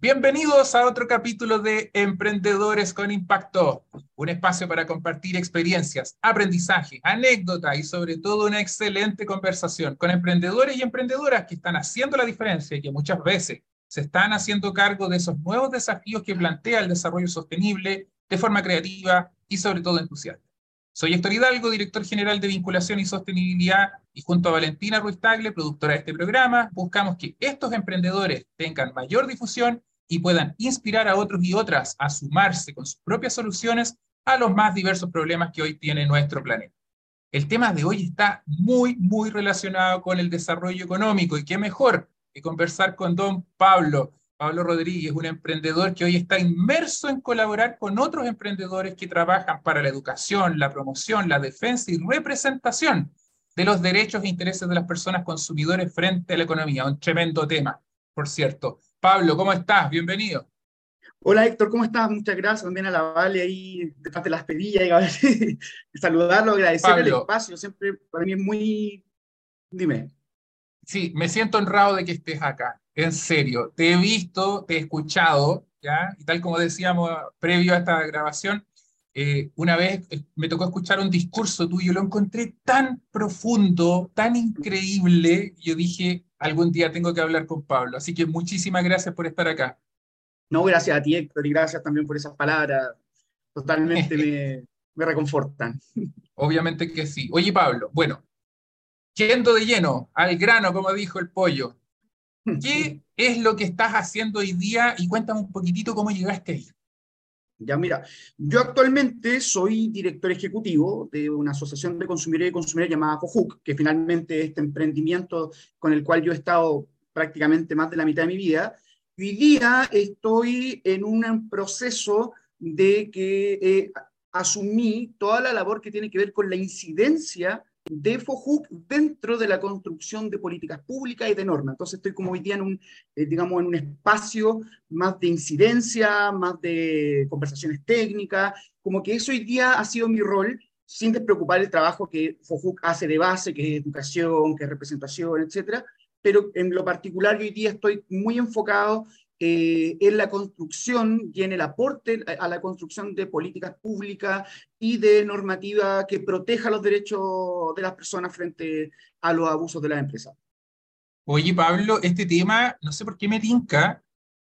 Bienvenidos a otro capítulo de Emprendedores con Impacto, un espacio para compartir experiencias, aprendizaje, anécdotas y sobre todo una excelente conversación con emprendedores y emprendedoras que están haciendo la diferencia y que muchas veces se están haciendo cargo de esos nuevos desafíos que plantea el desarrollo sostenible de forma creativa y sobre todo entusiasta. Soy Héctor Hidalgo, director general de vinculación y sostenibilidad, y junto a Valentina Ruiz Tagle, productora de este programa, buscamos que estos emprendedores tengan mayor difusión y puedan inspirar a otros y otras a sumarse con sus propias soluciones a los más diversos problemas que hoy tiene nuestro planeta. El tema de hoy está muy, muy relacionado con el desarrollo económico y qué mejor que conversar con don Pablo, Pablo Rodríguez, un emprendedor que hoy está inmerso en colaborar con otros emprendedores que trabajan para la educación, la promoción, la defensa y representación de los derechos e intereses de las personas consumidores frente a la economía. Un tremendo tema, por cierto. Pablo, ¿cómo estás? Bienvenido. Hola Héctor, ¿cómo estás? Muchas gracias también a la Vale ahí detrás de las pedillas y saludarlo, agradecerle el espacio, siempre para mí es muy... Dime. Sí, me siento honrado de que estés acá en serio, te he visto, te he escuchado, ¿ya? Y tal como decíamos previo a esta grabación, eh, una vez eh, me tocó escuchar un discurso tuyo, lo encontré tan profundo, tan increíble, yo dije, algún día tengo que hablar con Pablo. Así que muchísimas gracias por estar acá. No, gracias a ti, Héctor, y gracias también por esas palabras. Totalmente me, me reconfortan. Obviamente que sí. Oye, Pablo, bueno, yendo de lleno al grano, como dijo el pollo, ¿Qué es lo que estás haciendo hoy día? Y cuéntame un poquitito cómo llegaste ahí. Ya, mira, yo actualmente soy director ejecutivo de una asociación de consumidores y consumidores llamada FOJUC, que finalmente es este emprendimiento con el cual yo he estado prácticamente más de la mitad de mi vida. Hoy día estoy en un proceso de que eh, asumí toda la labor que tiene que ver con la incidencia de FOJUC dentro de la construcción de políticas públicas y de normas. Entonces estoy como hoy día en un, eh, digamos, en un espacio más de incidencia, más de conversaciones técnicas, como que eso hoy día ha sido mi rol, sin despreocupar el trabajo que FOJUC hace de base, que es educación, que es representación, etcétera, pero en lo particular hoy día estoy muy enfocado eh, en la construcción y en el aporte a la construcción de políticas públicas y de normativa que proteja los derechos de las personas frente a los abusos de las empresas. Oye, Pablo, este tema, no sé por qué me tinca,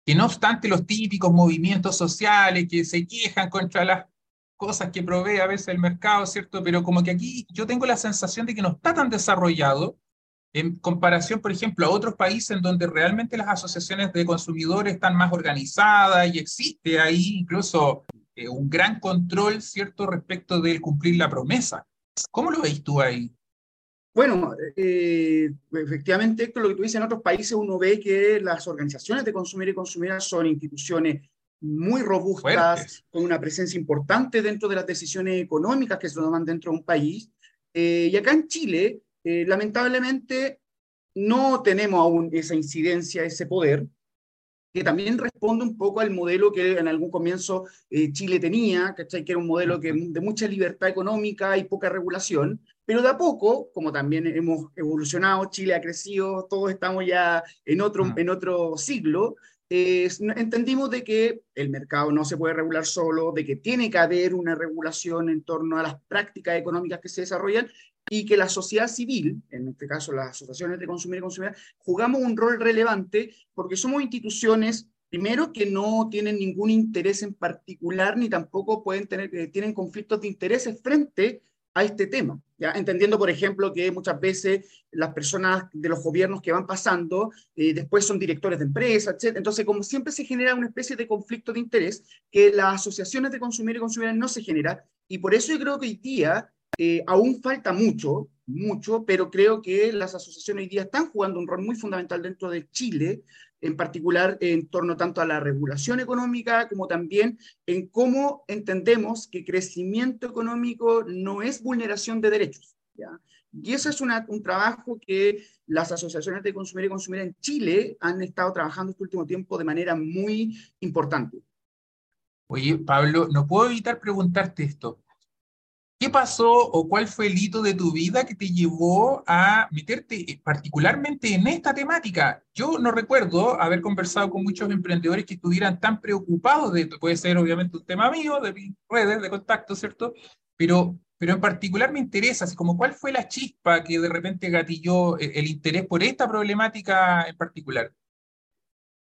que no obstante los típicos movimientos sociales que se quejan contra las cosas que provee a veces el mercado, ¿cierto? Pero como que aquí yo tengo la sensación de que no está tan desarrollado en comparación, por ejemplo, a otros países en donde realmente las asociaciones de consumidores están más organizadas y existe ahí incluso eh, un gran control, ¿cierto?, respecto del cumplir la promesa. ¿Cómo lo veis tú ahí? Bueno, eh, efectivamente, esto lo que tú dices, en otros países uno ve que las organizaciones de consumidores y consumidoras son instituciones muy robustas, con una presencia importante dentro de las decisiones económicas que se toman dentro de un país. Eh, y acá en Chile, eh, lamentablemente no tenemos aún esa incidencia, ese poder, que también responde un poco al modelo que en algún comienzo eh, Chile tenía, que era un modelo que, de mucha libertad económica y poca regulación, pero de a poco, como también hemos evolucionado, Chile ha crecido, todos estamos ya en otro, en otro siglo, entendimos de que el mercado no se puede regular solo, de que tiene que haber una regulación en torno a las prácticas económicas que se desarrollan y que la sociedad civil, en este caso las asociaciones de consumidores y consumidoras, jugamos un rol relevante porque somos instituciones, primero, que no tienen ningún interés en particular ni tampoco pueden tener, eh, tienen conflictos de intereses frente a este tema. ¿ya? Entendiendo, por ejemplo, que muchas veces las personas de los gobiernos que van pasando eh, después son directores de empresas, etc. Entonces, como siempre se genera una especie de conflicto de interés que las asociaciones de consumidores y consumidoras no se genera, y por eso yo creo que hoy día eh, aún falta mucho, mucho, pero creo que las asociaciones hoy día están jugando un rol muy fundamental dentro de Chile en particular en torno tanto a la regulación económica como también en cómo entendemos que crecimiento económico no es vulneración de derechos. Y eso es un trabajo que las asociaciones de consumidor y consumidora en Chile han estado trabajando este último tiempo de manera muy importante. Oye, Pablo, no puedo evitar preguntarte esto. ¿Qué pasó o cuál fue el hito de tu vida que te llevó a meterte particularmente en esta temática? Yo no recuerdo haber conversado con muchos emprendedores que estuvieran tan preocupados de esto. Puede ser obviamente un tema mío, de mis redes de contacto, ¿cierto? Pero, pero en particular me interesa, así como cuál fue la chispa que de repente gatilló el, el interés por esta problemática en particular.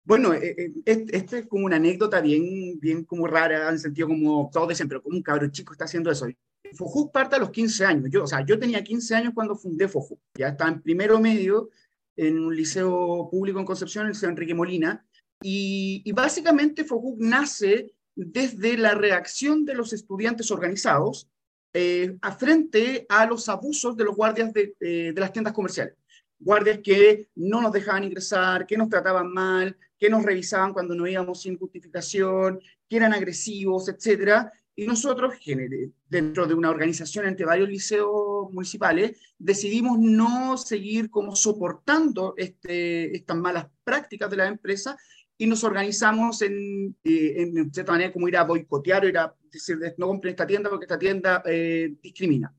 Bueno, eh, eh, esto es como una anécdota bien, bien como rara, en el sentido como todos dicen, pero como un cabro chico está haciendo eso. Fojuk parte a los 15 años. Yo, o sea, yo tenía 15 años cuando fundé Fojuk. Ya estaba en primero medio en un liceo público en Concepción, el liceo Enrique Molina. Y, básicamente Fojuk nace desde la reacción de los estudiantes organizados eh, a frente a los abusos de los guardias de, eh, de las tiendas comerciales. Guardias que no nos dejaban ingresar, que nos trataban mal, que nos revisaban cuando no íbamos sin justificación, que eran agresivos, etcétera y nosotros, dentro de una organización entre varios liceos municipales, decidimos no seguir como soportando este, estas malas prácticas de la empresa y nos organizamos en, eh, en cierta manera como ir a boicotear ir a decir, no compren esta tienda porque esta tienda eh, discrimina.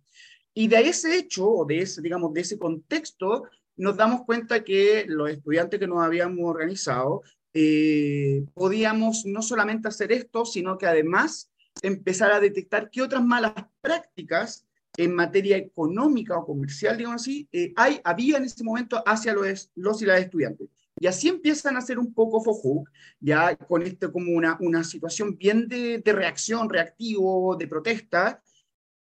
Y de ese hecho, o de ese, digamos, de ese contexto, nos damos cuenta que los estudiantes que nos habíamos organizado eh, podíamos no solamente hacer esto, sino que además empezar a detectar qué otras malas prácticas en materia económica o comercial, digamos así, eh, hay, había en ese momento hacia los, los y las estudiantes. Y así empiezan a ser un poco fojú, ya con esto como una, una situación bien de, de reacción, reactivo, de protesta,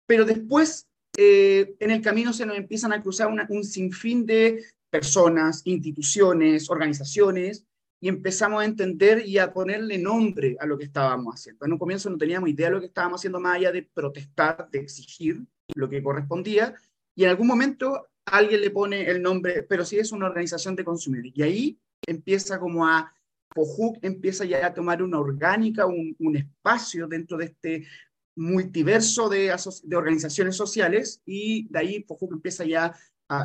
pero después eh, en el camino se nos empiezan a cruzar un sinfín de personas, instituciones, organizaciones, y empezamos a entender y a ponerle nombre a lo que estábamos haciendo. En un comienzo no teníamos idea de lo que estábamos haciendo más allá de protestar, de exigir lo que correspondía, y en algún momento alguien le pone el nombre, pero sí es una organización de consumidores. Y ahí empieza como a, FOJUC empieza ya a tomar una orgánica, un, espacio dentro de este multiverso de, de, organizaciones sociales, y de ahí FOJUC empieza ya,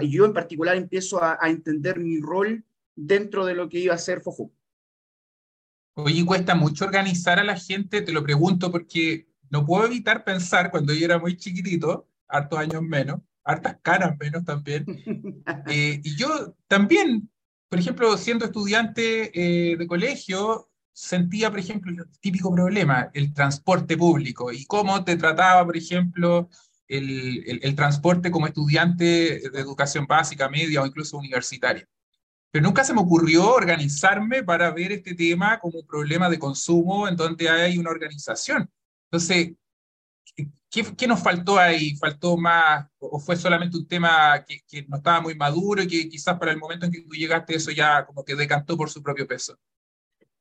y yo en particular empiezo a, a entender mi rol dentro de lo que iba a ser FOJU. Oye, cuesta mucho organizar a la gente, te lo pregunto porque no puedo evitar pensar cuando yo era muy chiquitito, hartos años menos, hartas caras menos también, eh, y yo también, por ejemplo, siendo estudiante eh, de colegio, sentía, por ejemplo, el típico problema, el transporte público y cómo te trataba, por ejemplo, el, el, el transporte como estudiante de educación básica, media o incluso universitaria pero nunca se me ocurrió organizarme para ver este tema como un problema de consumo en donde hay una organización. Entonces, ¿qué, qué nos faltó ahí? ¿Faltó más o fue solamente un tema que, que, no estaba muy maduro y que quizás para el momento en que tú llegaste eso ya como que decantó por su propio peso?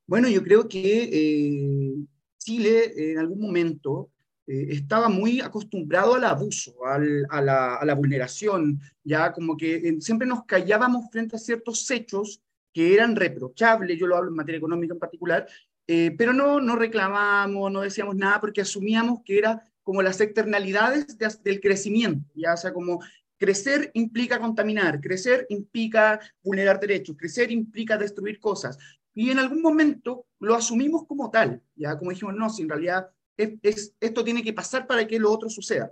Bueno, yo creo que eh, Chile en algún momento eh, estaba muy acostumbrado al abuso, al, a, la, vulneración, ya como que eh, siempre nos callábamos frente a ciertos hechos que eran reprochables, yo lo hablo en materia económica en particular, eh, pero no, no reclamamos, no decíamos nada porque asumíamos que era como las externalidades de, del crecimiento, ya sea, como crecer implica contaminar, crecer implica vulnerar derechos, crecer implica destruir cosas. Y en algún momento lo asumimos como tal, ya como dijimos, no, si en realidad es, esto tiene que pasar para que lo otro suceda.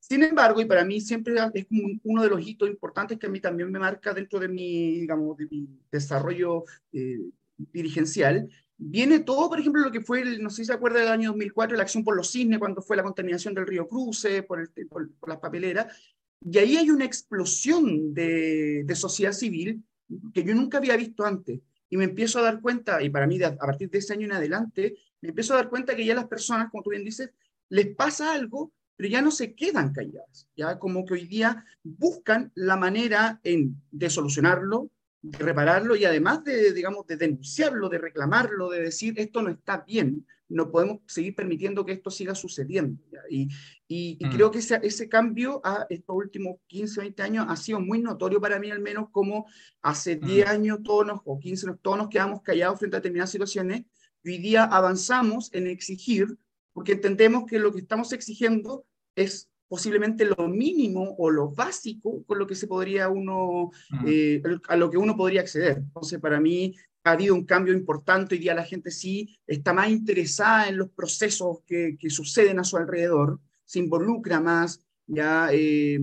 Sin embargo, y para mí siempre es uno de los hitos importantes que a mí también me marca dentro de mi, digamos, de mi desarrollo eh, dirigencial, viene todo, por ejemplo, lo que fue, el, no sé si se acuerda del año 2004, la acción por los cisnes, cuando fue la contaminación del río Cruce, por, el, por, las papeleras, y ahí hay una explosión de, sociedad civil que yo nunca había visto antes. Y me empiezo a dar cuenta, y para mí a partir de ese año en adelante, me empiezo a dar cuenta que ya las personas, como tú bien dices, les pasa algo, pero ya no se quedan calladas, ya como que hoy día buscan la manera en, de solucionarlo, de repararlo y además de, digamos, de denunciarlo, de reclamarlo, de decir esto no está bien, no podemos seguir permitiendo que esto siga sucediendo. Y, y, mm. creo que ese, ese cambio a estos últimos 15, 20 años ha sido muy notorio para mí, al menos como hace 10 mm. años todos nos, o 15 todos nos quedamos callados frente a determinadas situaciones. Hoy día avanzamos en exigir, porque entendemos que lo que estamos exigiendo es posiblemente lo mínimo o lo básico con lo que se podría uno, eh, a lo que uno podría acceder. Entonces, para mí, ha habido un cambio importante, hoy día la gente sí está más interesada en los procesos que, que suceden a su alrededor, se involucra más, ya, eh,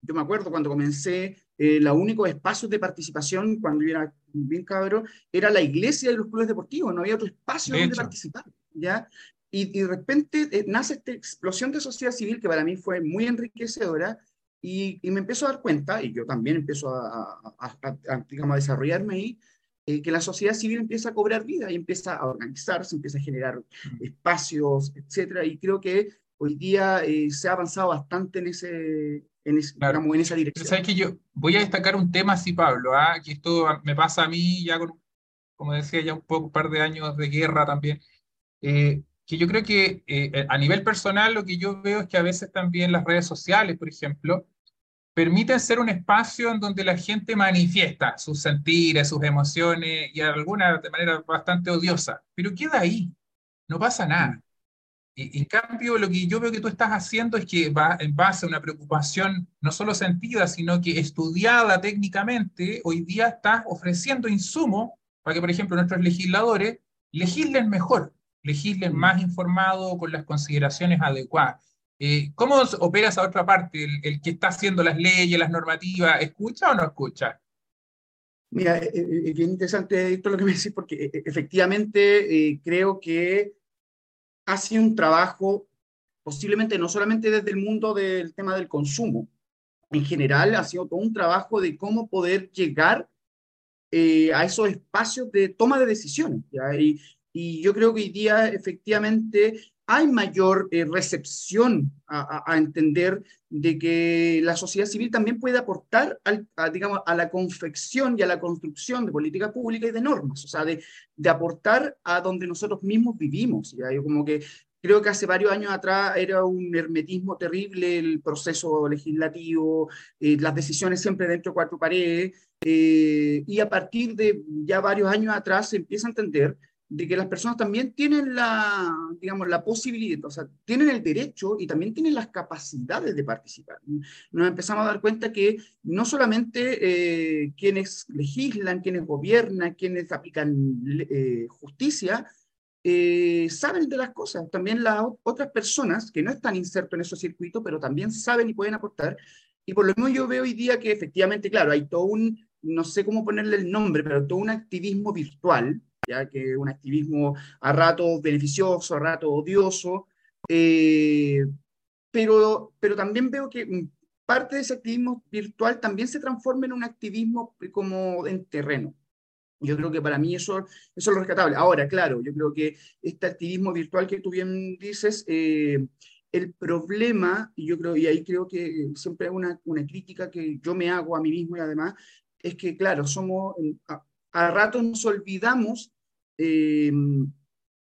yo me acuerdo cuando comencé, eh, los únicos espacios de participación, cuando yo era bien cabro, era la iglesia y los clubes deportivos, no había otro espacio donde participar, ¿ya? Y, de repente eh, nace esta explosión de sociedad civil que para mí fue muy enriquecedora y, y me empiezo a dar cuenta, y yo también empiezo a, a, a digamos, a desarrollarme ahí, eh, que la sociedad civil empieza a cobrar vida y empieza a organizarse, empieza a generar espacios, etcétera, y creo que hoy día eh, se ha avanzado bastante en, ese, en, en esa dirección. sabes que yo voy a destacar un tema así, Pablo, ¿ah? que esto me pasa a mí ya con, como decía, ya un poco, un par de años de guerra también, eh, que yo creo que a nivel personal lo que yo veo es que a veces también las redes sociales, por ejemplo, permiten ser un espacio en donde la gente manifiesta sus sentires, sus emociones y alguna de manera bastante odiosa, pero queda ahí, no pasa nada. En cambio, lo que yo veo que tú estás haciendo es que va en base a una preocupación no solo sentida, sino que estudiada técnicamente, hoy día estás ofreciendo insumos para que, por ejemplo, nuestros legisladores legislen mejor, legislen mm. más informado con las consideraciones adecuadas. Eh, ¿Cómo opera esa otra parte? El, que está haciendo las leyes, las normativas, ¿escucha o no escucha? Mira, eh, eh, es bien interesante esto lo que me decís, porque efectivamente creo que ha sido un trabajo, posiblemente no solamente desde el mundo del tema del consumo, en general ha sido todo un trabajo de cómo poder llegar a esos espacios de toma de decisiones. Y, y, yo creo que hoy día efectivamente hay mayor eh, recepción a, entender de que la sociedad civil también puede aportar al, a, digamos, a la confección y a la construcción de políticas públicas y de normas, o sea, de, de aportar a donde nosotros mismos vivimos. ¿ya? Yo como que creo que hace varios años atrás era un hermetismo terrible el proceso legislativo, eh, las decisiones siempre dentro de cuatro paredes, eh, y a partir de ya varios años atrás se empieza a entender de que las personas también tienen la, digamos, la posibilidad, o sea, tienen el derecho y también tienen las capacidades de participar. Nos empezamos a dar cuenta que no solamente eh, quienes legislan, quienes gobiernan, quienes aplican eh, justicia, eh, saben de las cosas, también las otras personas que no están insertos en esos circuitos, pero también saben y pueden aportar. Y por lo menos yo veo hoy día que efectivamente, claro, hay todo un, no sé cómo ponerle el nombre, pero todo un activismo virtual, ya que un activismo a rato beneficioso, a rato odioso, eh, pero, pero también veo que parte de ese activismo virtual también se transforma en un activismo como en terreno. Yo creo que para mí eso, eso es lo rescatable. Ahora, claro, yo creo que este activismo virtual que tú bien dices, eh, el problema, yo creo, y ahí creo que siempre es una, una crítica que yo me hago a mí mismo y además, es que, claro, somos, a, a rato nos olvidamos eh,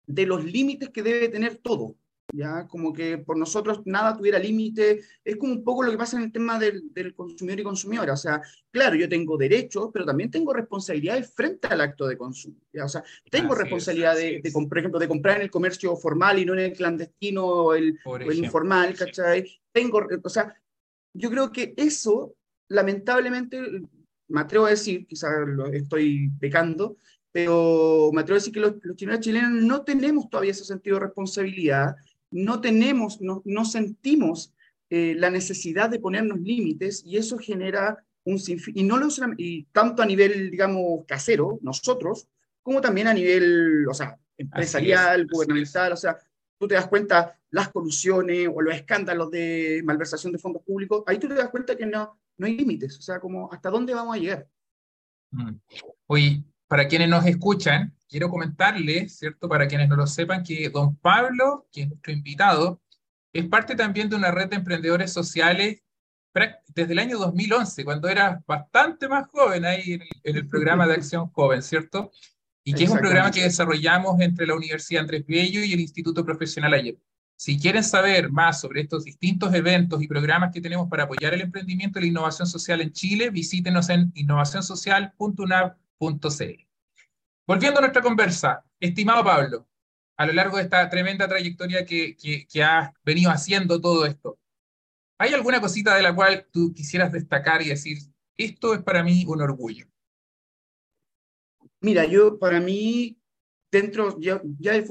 de los límites que debe tener todo. ¿ya? Como que por nosotros nada tuviera límite. Es como un poco lo que pasa en el tema del, del, consumidor y consumidora. O sea, claro, yo tengo derechos, pero también tengo responsabilidades frente al acto de consumo. ¿ya? O sea, tengo responsabilidad de, de, por ejemplo, de comprar en el comercio formal y no en el clandestino o el, o el informal, ¿cachai? Tengo, o sea, yo creo que eso, lamentablemente, me atrevo a decir, quizás lo estoy pecando, pero me atrevo a decir que los, los chilenos chilenos no tenemos todavía ese sentido de responsabilidad, no tenemos, no, no sentimos eh, la necesidad de ponernos límites y eso genera un sinfín, y no lo y tanto a nivel, digamos, casero, nosotros, como también a nivel, o sea, empresarial, gubernamental, o sea, tú te das cuenta las colusiones o los escándalos de malversación de fondos públicos, ahí tú te das cuenta que no, no hay límites, o sea, como hasta dónde vamos a llegar. Mm. Oye, para quienes nos escuchan, quiero comentarles, ¿cierto? Para quienes no lo sepan, que don Pablo, que es nuestro invitado, es parte también de una red de emprendedores sociales desde el año 2011, cuando era bastante más joven ahí en el, programa de Acción Joven, ¿cierto? y que es un programa que desarrollamos entre la Universidad Andrés Bello y el Instituto Profesional Ayer. Si quieren saber más sobre estos distintos eventos y programas que tenemos para apoyar el emprendimiento y la innovación social en Chile, visítenos en innovacionsocial.unab.cl. Volviendo a nuestra conversa, estimado Pablo, a lo largo de esta tremenda trayectoria que, que, que has venido haciendo todo esto, ¿hay alguna cosita de la cual tú quisieras destacar y decir, esto es para mí un orgullo? Mira, yo para mí, dentro, ya, ya el,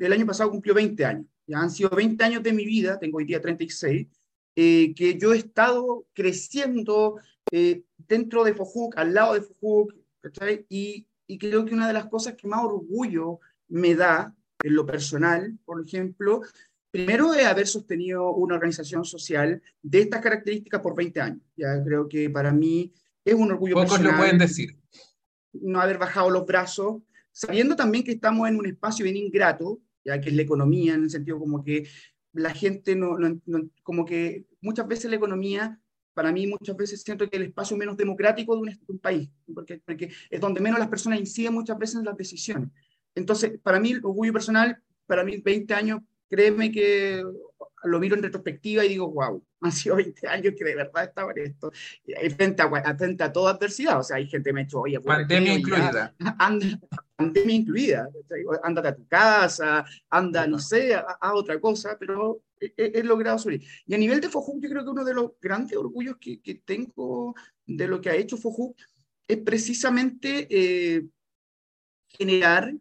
el año pasado cumplió 20 años. Ya han sido 20 años de mi vida, tengo hoy día 36, eh, que yo he estado creciendo eh, dentro de FOJUC, al lado de FOJUC, y, y creo que una de las cosas que más orgullo me da en lo personal, por ejemplo, primero es haber sostenido una organización social de estas características por 20 años. Ya creo que para mí es un orgullo Pocos personal. lo pueden decir. No haber bajado los brazos, sabiendo también que estamos en un espacio bien ingrato, ya que es la economía, en el sentido como que la gente no, no, como que muchas veces la economía, para mí muchas veces siento que el espacio menos democrático de un, de un país, porque, porque, es donde menos las personas inciden muchas veces en las decisiones. Entonces, para mí, orgullo personal, para mí 20 años, créeme que lo miro en retrospectiva y digo, wow, han sido 20 años que de verdad estaba en esto, frente a, frente a toda adversidad, o sea, hay gente que me ha hecho, oye, pandemia incluida. Anda, pandemia incluida, ándate a tu casa, anda, no sé, a, a otra cosa, pero he, he, logrado subir. Y a nivel de FOJUC, yo creo que uno de los grandes orgullos que, que tengo de lo que ha hecho FOJUC es precisamente eh, generar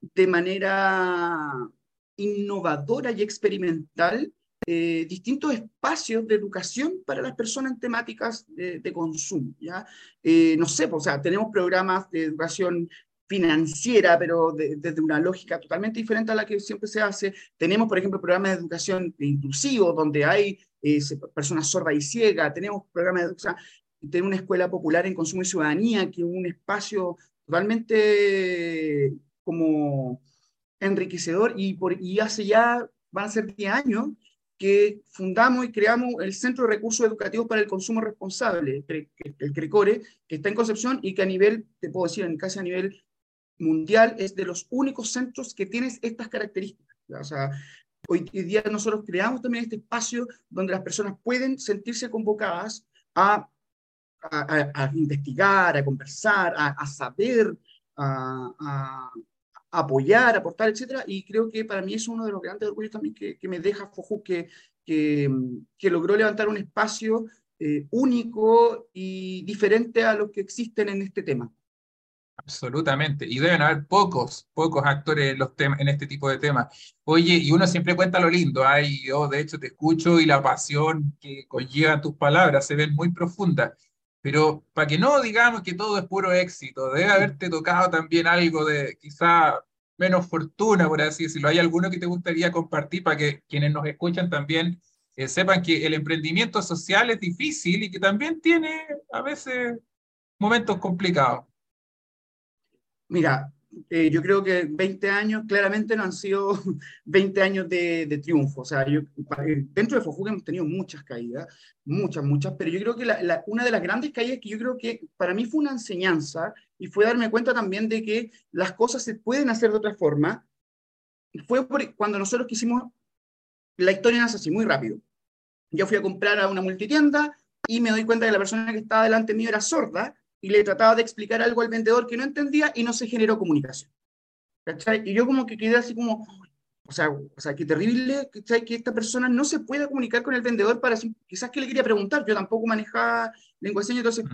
de manera innovadora y experimental eh, distintos espacios de educación para las personas en temáticas de, consumo. ¿ya? Eh, no sé, pues, o sea, tenemos programas de educación financiera, pero desde de, de una lógica totalmente diferente a la que siempre se hace. Tenemos, por ejemplo, programas de educación inclusivo, donde hay eh, personas sordas y ciegas. Tenemos programas de educación, tenemos una escuela popular en consumo y ciudadanía, que es un espacio totalmente como enriquecedor y, por, y hace ya, van a ser 10 años, que fundamos y creamos el Centro de Recursos Educativos para el Consumo Responsable, el CRECORE, que está en Concepción y que a nivel, te puedo decir, en casi a nivel mundial, es de los únicos centros que tienen estas características. O sea, hoy día nosotros creamos también este espacio donde las personas pueden sentirse convocadas a, a, a investigar, a conversar, a saber, a, apoyar, aportar, etcétera, y creo que para mí es uno de los grandes orgullos también que, que me deja Foju, que, que, que, logró levantar un espacio eh, único y diferente a los que existen en este tema. Absolutamente, y deben haber pocos, pocos actores en, los en este tipo de temas. Oye, y uno siempre cuenta lo lindo, ay, yo de hecho te escucho y la pasión que conlleva tus palabras se ven muy profundas. Pero para que no digamos que todo es puro éxito, debe haberte tocado también algo de quizá menos fortuna, por así decirlo. ¿Hay alguno que te gustaría compartir para que quienes nos escuchan también eh, sepan que el emprendimiento social es difícil y que también tiene a veces momentos complicados? Mira, eh, yo creo que 20 años claramente no han sido 20 años de, de triunfo. O sea, yo, eh, dentro de Fojuga hemos tenido muchas caídas, muchas, muchas, pero yo creo que la, la, una de las grandes caídas que yo creo que para mí fue una enseñanza y fue darme cuenta también de que las cosas se pueden hacer de otra forma, fue por, cuando nosotros quisimos, la historia nace así, muy rápido. Yo fui a comprar a una multitienda y me doy cuenta que la persona que estaba delante mío era sorda y le trataba de explicar algo al vendedor que no entendía y no se generó comunicación. ¿cachai? Y yo como que quedé así como, o sea, o sea qué terrible ¿cachai? que esta persona no se pueda comunicar con el vendedor para quizás que le quería preguntar, yo tampoco manejaba lengua de señas, entonces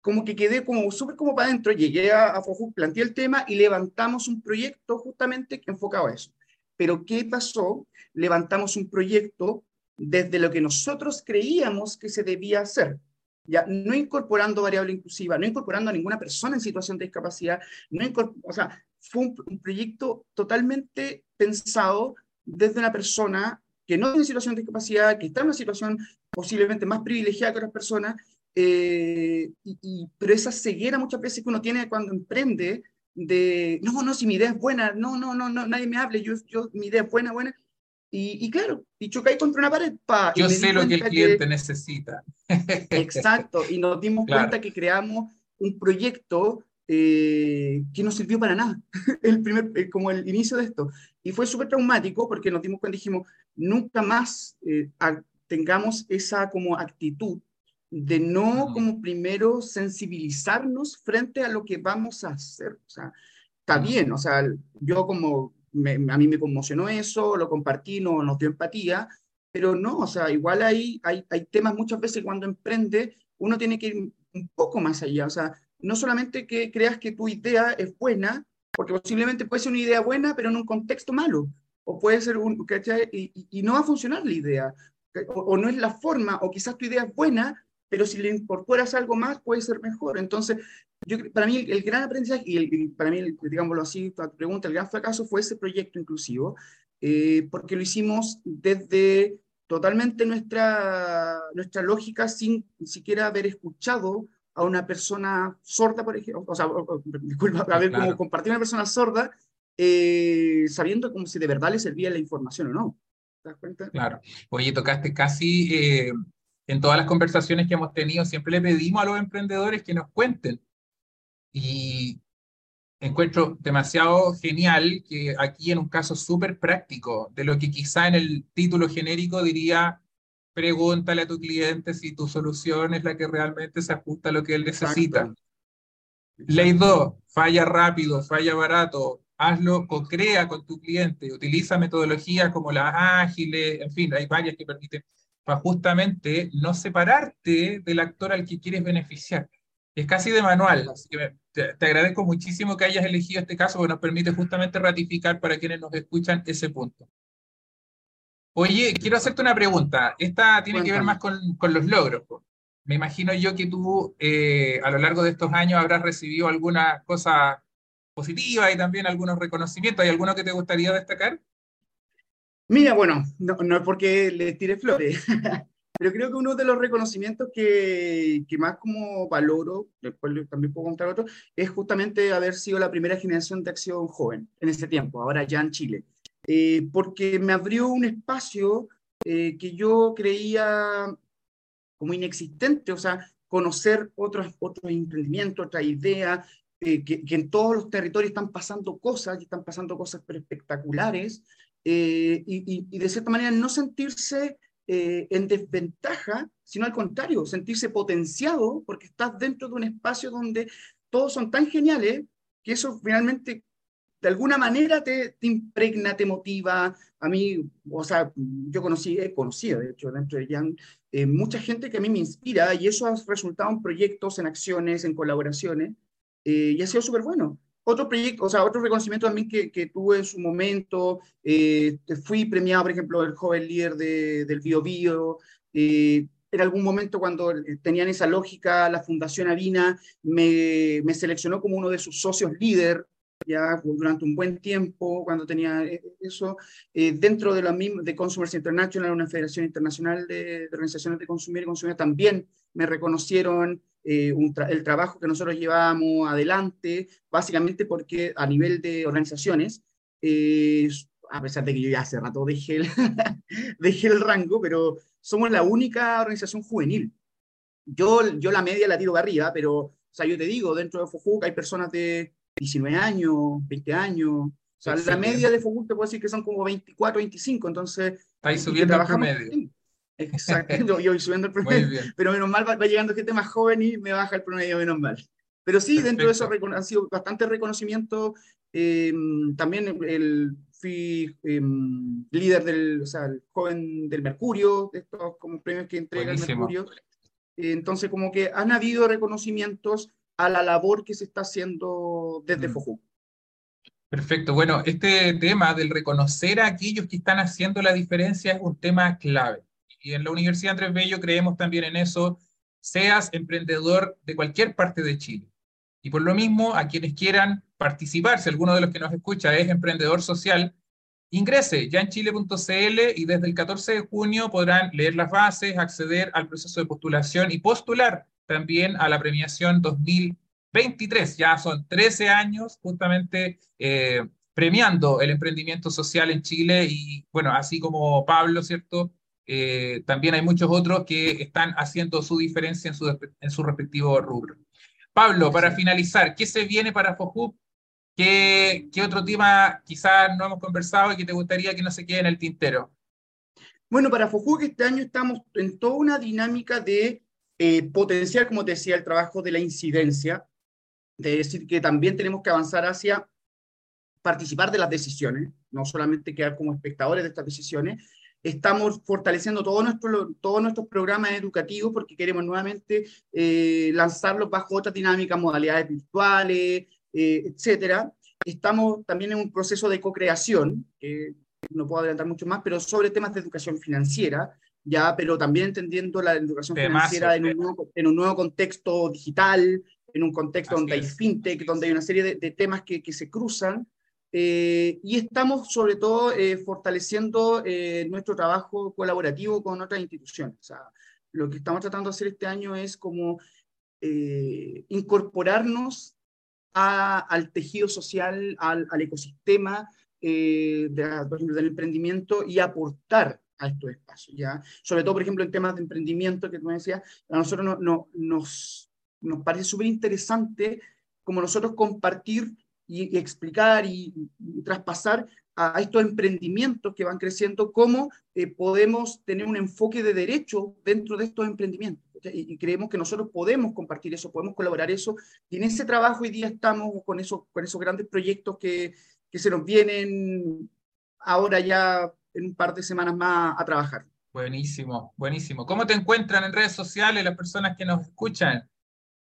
como que quedé como súper como para adentro, llegué a, a Fojú, planteé el tema y levantamos un proyecto justamente enfocado a eso. Pero ¿qué pasó? Levantamos un proyecto desde lo que nosotros creíamos que se debía hacer ya no incorporando variable inclusiva, no incorporando a ninguna persona en situación de discapacidad, no o sea, fue un, un, proyecto totalmente pensado desde una persona que no tiene situación de discapacidad, que está en una situación posiblemente más privilegiada que otras personas, eh, y, y, pero esa ceguera muchas veces que uno tiene cuando emprende, de, no, no, si mi idea es buena, no, no, no, no nadie me hable, yo, yo, mi idea es buena, buena, y, y, claro, y chocáis contra una pared. Pa, Yo sé lo que el cliente que... necesita. Exacto, y nos dimos claro. cuenta que creamos un proyecto eh, que no sirvió para nada, el primer, eh, como el inicio de esto. Y fue súper traumático porque nos dimos cuenta y dijimos, nunca más eh, tengamos esa como actitud de no como primero sensibilizarnos frente a lo que vamos a hacer. O sea, está bien, o sea, yo como a mí me conmocionó eso, lo compartí, no nos dio empatía, pero no, o sea, igual hay, hay, hay temas muchas veces cuando emprende, uno tiene que ir un poco más allá, o sea, no solamente que creas que tu idea es buena, porque posiblemente puede ser una idea buena, pero en un contexto malo, o puede ser un, y, y, no va a funcionar la idea, o, o, no es la forma, o quizás tu idea es buena, pero si le incorporas algo más puede ser mejor. Entonces, yo, para mí el, gran aprendizaje, y para mí, digámoslo así, tu pregunta, el gran fracaso fue ese proyecto inclusivo, eh, porque lo hicimos desde totalmente nuestra, nuestra lógica sin siquiera haber escuchado a una persona sorda, por ejemplo, o sea, disculpa, a ver cómo compartir una persona sorda, eh, sabiendo como si de verdad le servía la información o no. ¿Te das cuenta? Claro. Oye, tocaste casi eh, en todas las conversaciones que hemos tenido, siempre le pedimos a los emprendedores que nos cuenten. Y encuentro demasiado genial que aquí en un caso súper práctico, de lo que quizá en el título genérico diría, pregúntale a tu cliente si tu solución es la que realmente se ajusta a lo que él necesita. Ley 2, falla rápido, falla barato, hazlo, co-crea con tu cliente, utiliza metodologías como las ágiles, en fin, hay varias que permiten para justamente no separarte del actor al que quieres beneficiar. Es casi de manual, así que te, agradezco muchísimo que hayas elegido este caso porque nos permite justamente ratificar para quienes nos escuchan ese punto. Oye, quiero hacerte una pregunta. Esta tiene que ver más con, con los logros. Me imagino yo que tú eh, a lo largo de estos años habrás recibido alguna cosa positiva y también algunos reconocimientos. ¿Hay alguno que te gustaría destacar? Mira, bueno, no, no es porque le tire flores, pero creo que uno de los reconocimientos que, que, más como valoro, después también puedo contar otro, es justamente haber sido la primera generación de acción joven en ese tiempo, ahora ya en Chile, eh, porque me abrió un espacio eh, que yo creía como inexistente, o sea, conocer otros, otros emprendimientos, otras ideas, eh, que, que, en todos los territorios están pasando cosas, y están pasando cosas espectaculares, eh, y, de cierta manera no sentirse eh, en desventaja, sino al contrario, sentirse potenciado porque estás dentro de un espacio donde todos son tan geniales que eso finalmente de alguna manera te, impregna, te motiva. A mí, o sea, yo conocí, he conocido, de hecho, dentro de Jan, eh, mucha gente que a mí me inspira y eso ha resultado en proyectos, en acciones, en colaboraciones, y ha sido súper bueno. Otro proyecto, o sea, otro reconocimiento también que, que tuve en su momento, eh, fui premiado, por ejemplo, el joven líder de, del Bio Bio. Eh, en algún momento, cuando tenían esa lógica, la Fundación Avina me, me seleccionó como uno de sus socios líder ya durante un buen tiempo, cuando tenía eh, eso, eh, dentro de la misma, de Consumers International, una federación internacional de, organizaciones de consumir y consumir, también me reconocieron eh, el trabajo que nosotros llevábamos adelante, básicamente porque a nivel de organizaciones, a pesar de que yo ya hace rato dejé el, dejé el rango, pero somos la única organización juvenil. Yo, yo la media la tiro de arriba, pero, o sea, yo te digo, dentro de FOJUC hay personas de 19 años, 20 años. O sea, la media de FOJUC te puedo decir que son como 24, 25, entonces... Estáis subiendo el promedio. Exacto, yo voy subiendo el promedio, pero menos mal va, llegando gente más joven y me baja el promedio, menos mal. Pero sí, dentro de eso ha sido bastante reconocimiento. Em, también el, fui em, líder del, o sea, el joven del Mercurio, de estos como premios que entrega el Mercurio. entonces, como que han habido reconocimientos a la labor que se está haciendo desde mm. FOJU. Perfecto. Bueno, este tema del reconocer a aquellos que están haciendo la diferencia es un tema clave. Y en la Universidad Andrés Bello creemos también en eso, seas emprendedor de cualquier parte de Chile. Y por lo mismo, a quienes quieran participar, si alguno de los que nos escucha es emprendedor social, ingrese ya en chile.cl y desde el 14 de junio podrán leer las bases, acceder al proceso de postulación y postular también a la premiación 2023. Ya son 13 años justamente eh, premiando el emprendimiento social en Chile y bueno, así como Pablo, ¿cierto? Eh, también hay muchos otros que están haciendo su diferencia en su, en su respectivo rubro. Pablo, para finalizar, ¿qué se viene para FOJUP? ¿Qué, ¿Qué otro tema quizás no hemos conversado y que te gustaría que no se quede en el tintero? Bueno, para FOJUC este año estamos en toda una dinámica de eh, potenciar, como te decía, el trabajo de la incidencia, de decir que también tenemos que avanzar hacia participar de las decisiones, no solamente quedar como espectadores de estas decisiones. Estamos fortaleciendo todos nuestro, todos nuestros programas educativos porque queremos nuevamente eh, lanzarlos bajo otras dinámicas, modalidades virtuales, eh, etcétera. Estamos también en un proceso de co-creación, que no puedo adelantar mucho más, pero sobre temas de educación financiera, ya, pero también entendiendo la educación financiera en un, nuevo, en un, nuevo, contexto digital, en un contexto donde hay fintech, donde hay una serie de, temas que, que, se cruzan. Eh, y estamos sobre todo eh, fortaleciendo eh, nuestro trabajo colaborativo con otras instituciones. O sea, lo que estamos tratando de hacer este año es como incorporarnos a, al tejido social, al, al ecosistema, eh, por ejemplo, del emprendimiento y aportar a estos espacios, ¿ya? Sobre todo, por ejemplo, en temas de emprendimiento que tú me decías, a nosotros no, no, nos, nos parece súper interesante como nosotros compartir y, explicar y, traspasar a, estos emprendimientos que van creciendo, cómo eh, podemos tener un enfoque de derecho dentro de estos emprendimientos. Y, creemos que nosotros podemos compartir eso, podemos colaborar eso. Y en ese trabajo hoy día estamos con, eso, con esos grandes proyectos que, que se nos vienen ahora ya en un par de semanas más a trabajar. Buenísimo, buenísimo. ¿Cómo te encuentran en redes sociales las personas que nos escuchan?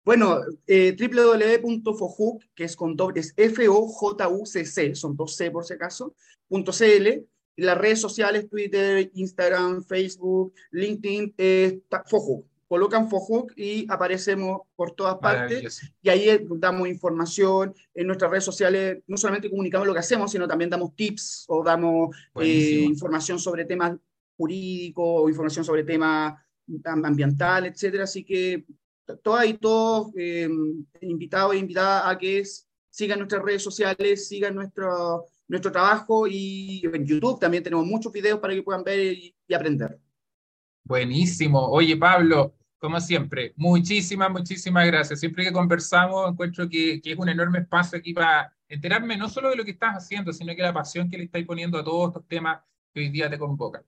Bueno, eh, www.fojuc, que es con doble, es F-O-J-U-C-C, son dos C por si acaso, punto .cl, las redes sociales, Twitter, Instagram, Facebook, LinkedIn, eh, Fojuc. Colocan Fojuk y aparecemos por todas partes y ahí eh, damos información. En nuestras redes sociales, no solamente comunicamos lo que hacemos, sino también damos tips o damos eh, información sobre temas jurídicos o información sobre temas ambientales, etcétera. Así que todas y todos eh, invitados e invitadas a que sigan nuestras redes sociales, sigan nuestro, nuestro trabajo y en YouTube también tenemos muchos videos para que puedan ver y aprender. Buenísimo. Oye, Pablo, como siempre, muchísimas, muchísimas gracias. Siempre que conversamos, encuentro que, es un enorme espacio aquí para enterarme no solo de lo que estás haciendo, sino que la pasión que le estáis poniendo a todos estos temas que hoy día te convocan.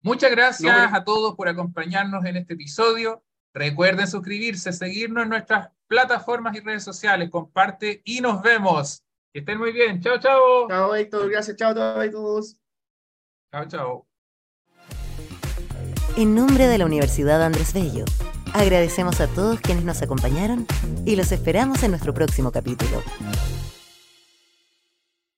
Muchas gracias a todos por acompañarnos en este episodio. Recuerden suscribirse, seguirnos en nuestras plataformas y redes sociales. Comparte y nos vemos. Que estén muy bien. Chao, chao. Chao, Héctor. Gracias. Chao a todos. Chao, chao. En nombre de la Universidad Andrés Bello, agradecemos a todos quienes nos acompañaron y los esperamos en nuestro próximo capítulo.